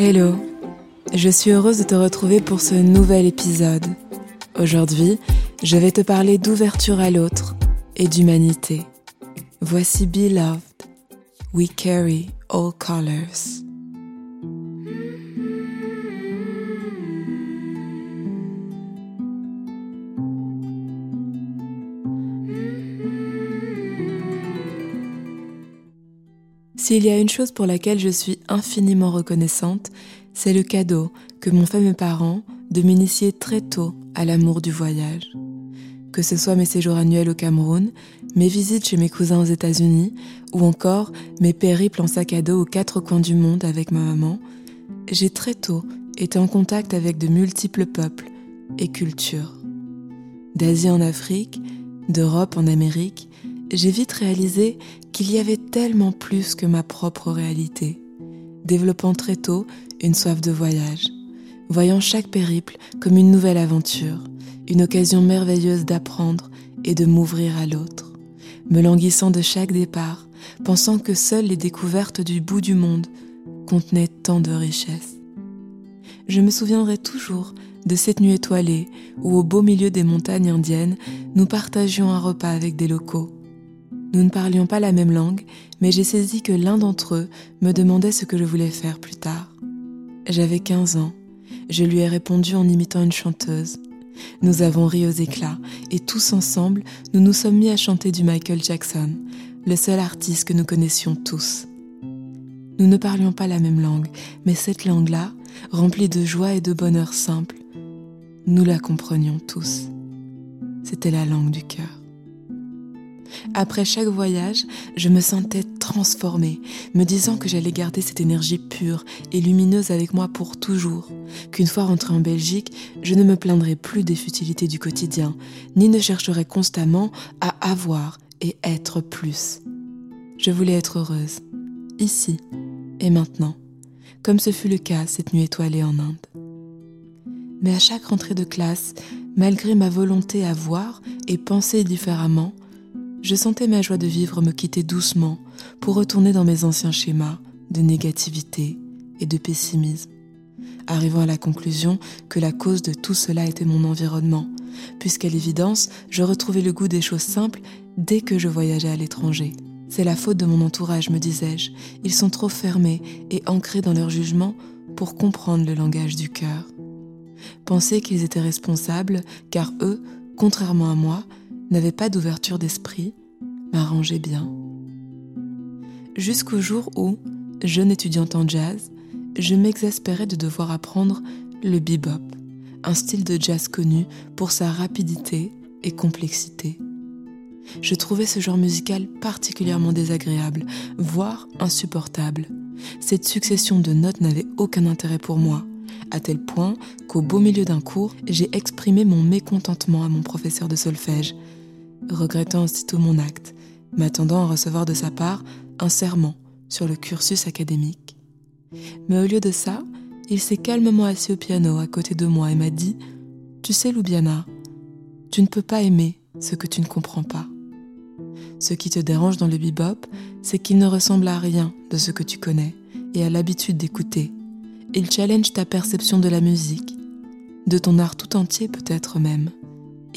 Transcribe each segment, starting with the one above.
Hello, je suis heureuse de te retrouver pour ce nouvel épisode. Aujourd'hui, je vais te parler d'ouverture à l'autre et d'humanité. Voici Beloved, We Carry All Colors. S'il y a une chose pour laquelle je suis infiniment reconnaissante, c'est le cadeau que m'ont fait mes parents de m'initier très tôt à l'amour du voyage. Que ce soit mes séjours annuels au Cameroun, mes visites chez mes cousins aux États-Unis, ou encore mes périples en sac à dos aux quatre coins du monde avec ma maman, j'ai très tôt été en contact avec de multiples peuples et cultures. D'Asie en Afrique, d'Europe en Amérique, j'ai vite réalisé qu'il y avait tellement plus que ma propre réalité, développant très tôt une soif de voyage, voyant chaque périple comme une nouvelle aventure, une occasion merveilleuse d'apprendre et de m'ouvrir à l'autre, me languissant de chaque départ, pensant que seules les découvertes du bout du monde contenaient tant de richesses. Je me souviendrai toujours de cette nuit étoilée où au beau milieu des montagnes indiennes, nous partagions un repas avec des locaux nous ne parlions pas la même langue, mais j'ai saisi que l'un d'entre eux me demandait ce que je voulais faire plus tard. J'avais 15 ans. Je lui ai répondu en imitant une chanteuse. Nous avons ri aux éclats et tous ensemble, nous nous sommes mis à chanter du Michael Jackson, le seul artiste que nous connaissions tous. Nous ne parlions pas la même langue, mais cette langue-là, remplie de joie et de bonheur simple, nous la comprenions tous. C'était la langue du cœur. Après chaque voyage, je me sentais transformée, me disant que j'allais garder cette énergie pure et lumineuse avec moi pour toujours, qu'une fois rentrée en Belgique, je ne me plaindrais plus des futilités du quotidien, ni ne chercherais constamment à avoir et être plus. Je voulais être heureuse, ici et maintenant, comme ce fut le cas cette nuit étoilée en Inde. Mais à chaque rentrée de classe, malgré ma volonté à voir et penser différemment, je sentais ma joie de vivre me quitter doucement pour retourner dans mes anciens schémas de négativité et de pessimisme, arrivant à la conclusion que la cause de tout cela était mon environnement, puisqu'à l'évidence, je retrouvais le goût des choses simples dès que je voyageais à l'étranger. C'est la faute de mon entourage, me disais-je. Ils sont trop fermés et ancrés dans leur jugement pour comprendre le langage du cœur. Penser qu'ils étaient responsables, car eux, contrairement à moi, n'avait pas d'ouverture d'esprit, m'arrangeait bien. Jusqu'au jour où, jeune étudiante en jazz, je m'exaspérais de devoir apprendre le bebop, un style de jazz connu pour sa rapidité et complexité. Je trouvais ce genre musical particulièrement désagréable, voire insupportable. Cette succession de notes n'avait aucun intérêt pour moi, à tel point qu'au beau milieu d'un cours, j'ai exprimé mon mécontentement à mon professeur de solfège, regrettant aussitôt mon acte, m'attendant à recevoir de sa part un serment sur le cursus académique. Mais au lieu de ça, il s'est calmement assis au piano à côté de moi et m'a dit Tu sais, Loubiana, tu ne peux pas aimer ce que tu ne comprends pas. Ce qui te dérange dans le bebop, c'est qu'il ne ressemble à rien de ce que tu connais et à l'habitude d'écouter. Il challenge ta perception de la musique, de ton art tout entier peut-être même.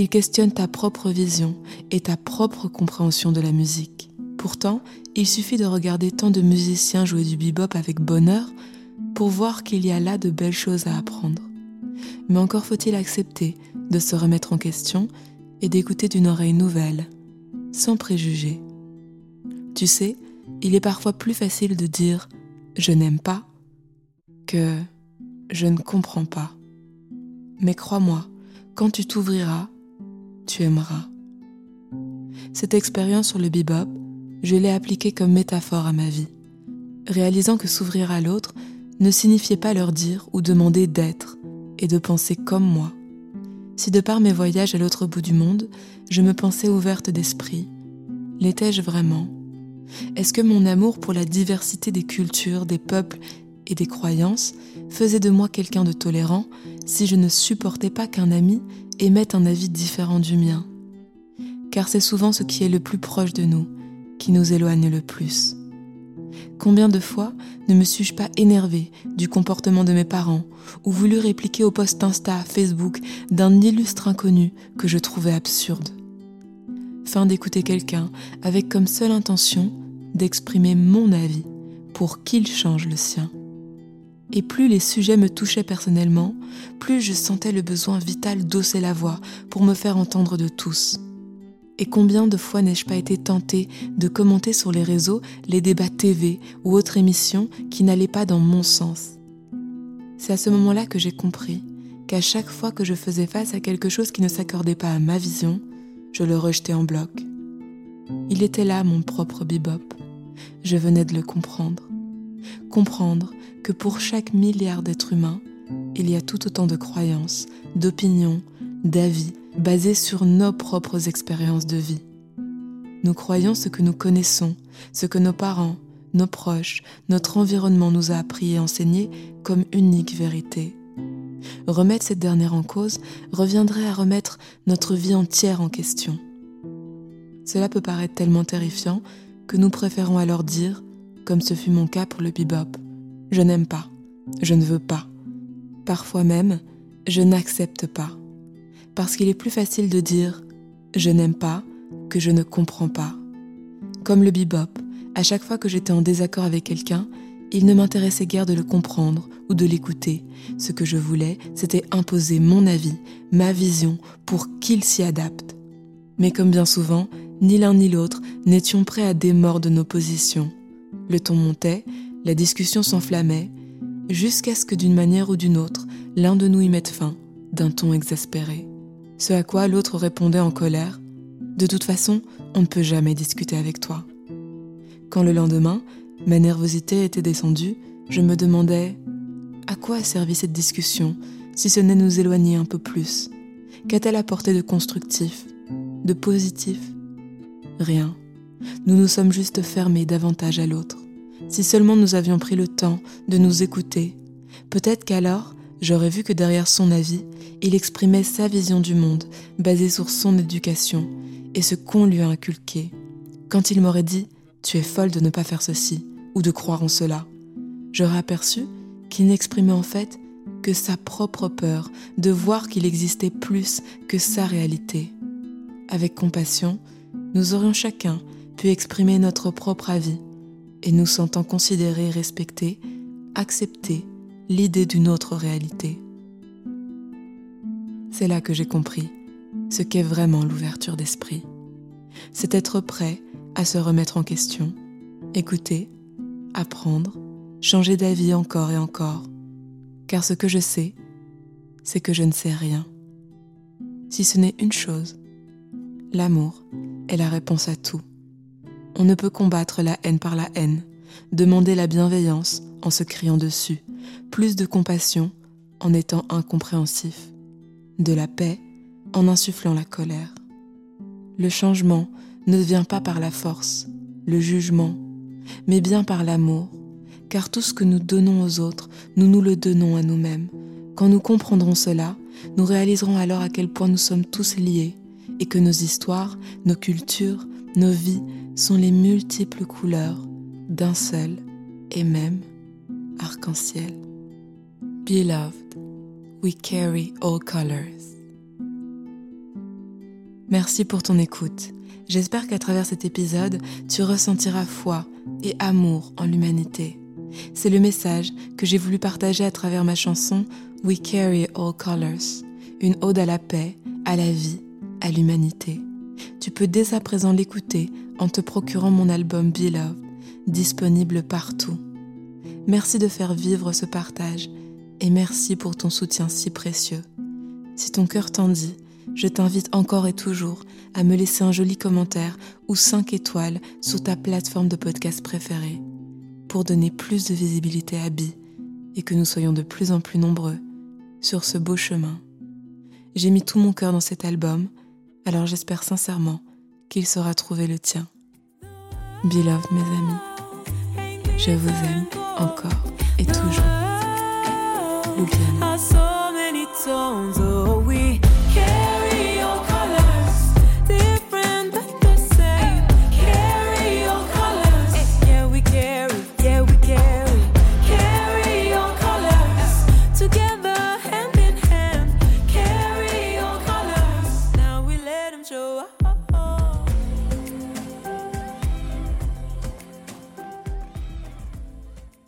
Il questionne ta propre vision et ta propre compréhension de la musique. Pourtant, il suffit de regarder tant de musiciens jouer du bebop avec bonheur pour voir qu'il y a là de belles choses à apprendre. Mais encore faut-il accepter de se remettre en question et d'écouter d'une oreille nouvelle, sans préjugés. Tu sais, il est parfois plus facile de dire je n'aime pas que je ne comprends pas. Mais crois-moi, quand tu t'ouvriras, tu aimeras. Cette expérience sur le bebop, je l'ai appliquée comme métaphore à ma vie, réalisant que s'ouvrir à l'autre ne signifiait pas leur dire ou demander d'être et de penser comme moi. Si de par mes voyages à l'autre bout du monde, je me pensais ouverte d'esprit, l'étais-je vraiment? Est-ce que mon amour pour la diversité des cultures, des peuples et des croyances faisait de moi quelqu'un de tolérant si je ne supportais pas qu'un ami émettent un avis différent du mien, car c'est souvent ce qui est le plus proche de nous qui nous éloigne le plus. Combien de fois ne me suis-je pas énervée du comportement de mes parents ou voulu répliquer au post Insta, Facebook d'un illustre inconnu que je trouvais absurde? Fin d'écouter quelqu'un avec comme seule intention d'exprimer mon avis pour qu'il change le sien. Et plus les sujets me touchaient personnellement, plus je sentais le besoin vital d'osser la voix pour me faire entendre de tous. Et combien de fois n'ai-je pas été tentée de commenter sur les réseaux les débats TV ou autres émissions qui n'allaient pas dans mon sens C'est à ce moment-là que j'ai compris qu'à chaque fois que je faisais face à quelque chose qui ne s'accordait pas à ma vision, je le rejetais en bloc. Il était là mon propre bebop. Je venais de le comprendre. Comprendre que pour chaque milliard d'êtres humains, il y a tout autant de croyances, d'opinions, d'avis basés sur nos propres expériences de vie. Nous croyons ce que nous connaissons, ce que nos parents, nos proches, notre environnement nous a appris et enseigné comme unique vérité. Remettre cette dernière en cause reviendrait à remettre notre vie entière en question. Cela peut paraître tellement terrifiant que nous préférons alors dire, comme ce fut mon cas pour le bebop, je n'aime pas, je ne veux pas. Parfois même, je n'accepte pas. Parce qu'il est plus facile de dire je n'aime pas que je ne comprends pas. Comme le bebop, à chaque fois que j'étais en désaccord avec quelqu'un, il ne m'intéressait guère de le comprendre ou de l'écouter. Ce que je voulais, c'était imposer mon avis, ma vision, pour qu'il s'y adapte. Mais comme bien souvent, ni l'un ni l'autre n'étions prêts à démordre nos positions. Le ton montait, la discussion s'enflammait, jusqu'à ce que d'une manière ou d'une autre, l'un de nous y mette fin, d'un ton exaspéré. Ce à quoi l'autre répondait en colère De toute façon, on ne peut jamais discuter avec toi. Quand le lendemain, ma nervosité était descendue, je me demandais à quoi a servi cette discussion si ce n'est nous éloigner un peu plus? Qu'a-t-elle apporté de constructif, de positif? Rien. Nous nous sommes juste fermés davantage à l'autre. Si seulement nous avions pris le temps de nous écouter, peut-être qu'alors j'aurais vu que derrière son avis, il exprimait sa vision du monde basée sur son éducation et ce qu'on lui a inculqué. Quand il m'aurait dit Tu es folle de ne pas faire ceci ou de croire en cela, j'aurais aperçu qu'il n'exprimait en fait que sa propre peur de voir qu'il existait plus que sa réalité. Avec compassion, nous aurions chacun pu exprimer notre propre avis et nous sentant considérés respectés, accepter l'idée d'une autre réalité. C'est là que j'ai compris ce qu'est vraiment l'ouverture d'esprit. C'est être prêt à se remettre en question, écouter, apprendre, changer d'avis encore et encore, car ce que je sais, c'est que je ne sais rien. Si ce n'est une chose, l'amour est la réponse à tout. On ne peut combattre la haine par la haine, demander la bienveillance en se criant dessus, plus de compassion en étant incompréhensif, de la paix en insufflant la colère. Le changement ne vient pas par la force, le jugement, mais bien par l'amour, car tout ce que nous donnons aux autres, nous nous le donnons à nous-mêmes. Quand nous comprendrons cela, nous réaliserons alors à quel point nous sommes tous liés et que nos histoires, nos cultures, nos vies sont les multiples couleurs d'un seul et même arc-en-ciel. Beloved, we carry all colors. Merci pour ton écoute. J'espère qu'à travers cet épisode, tu ressentiras foi et amour en l'humanité. C'est le message que j'ai voulu partager à travers ma chanson We Carry All Colors, une ode à la paix, à la vie, à l'humanité. Tu peux dès à présent l'écouter en te procurant mon album Beloved, disponible partout. Merci de faire vivre ce partage et merci pour ton soutien si précieux. Si ton cœur t'en dit, je t'invite encore et toujours à me laisser un joli commentaire ou 5 étoiles sur ta plateforme de podcast préférée pour donner plus de visibilité à Bi et que nous soyons de plus en plus nombreux sur ce beau chemin. J'ai mis tout mon cœur dans cet album, alors j'espère sincèrement qu'il saura trouver le tien. Beloved mes amis, je vous aime encore et toujours.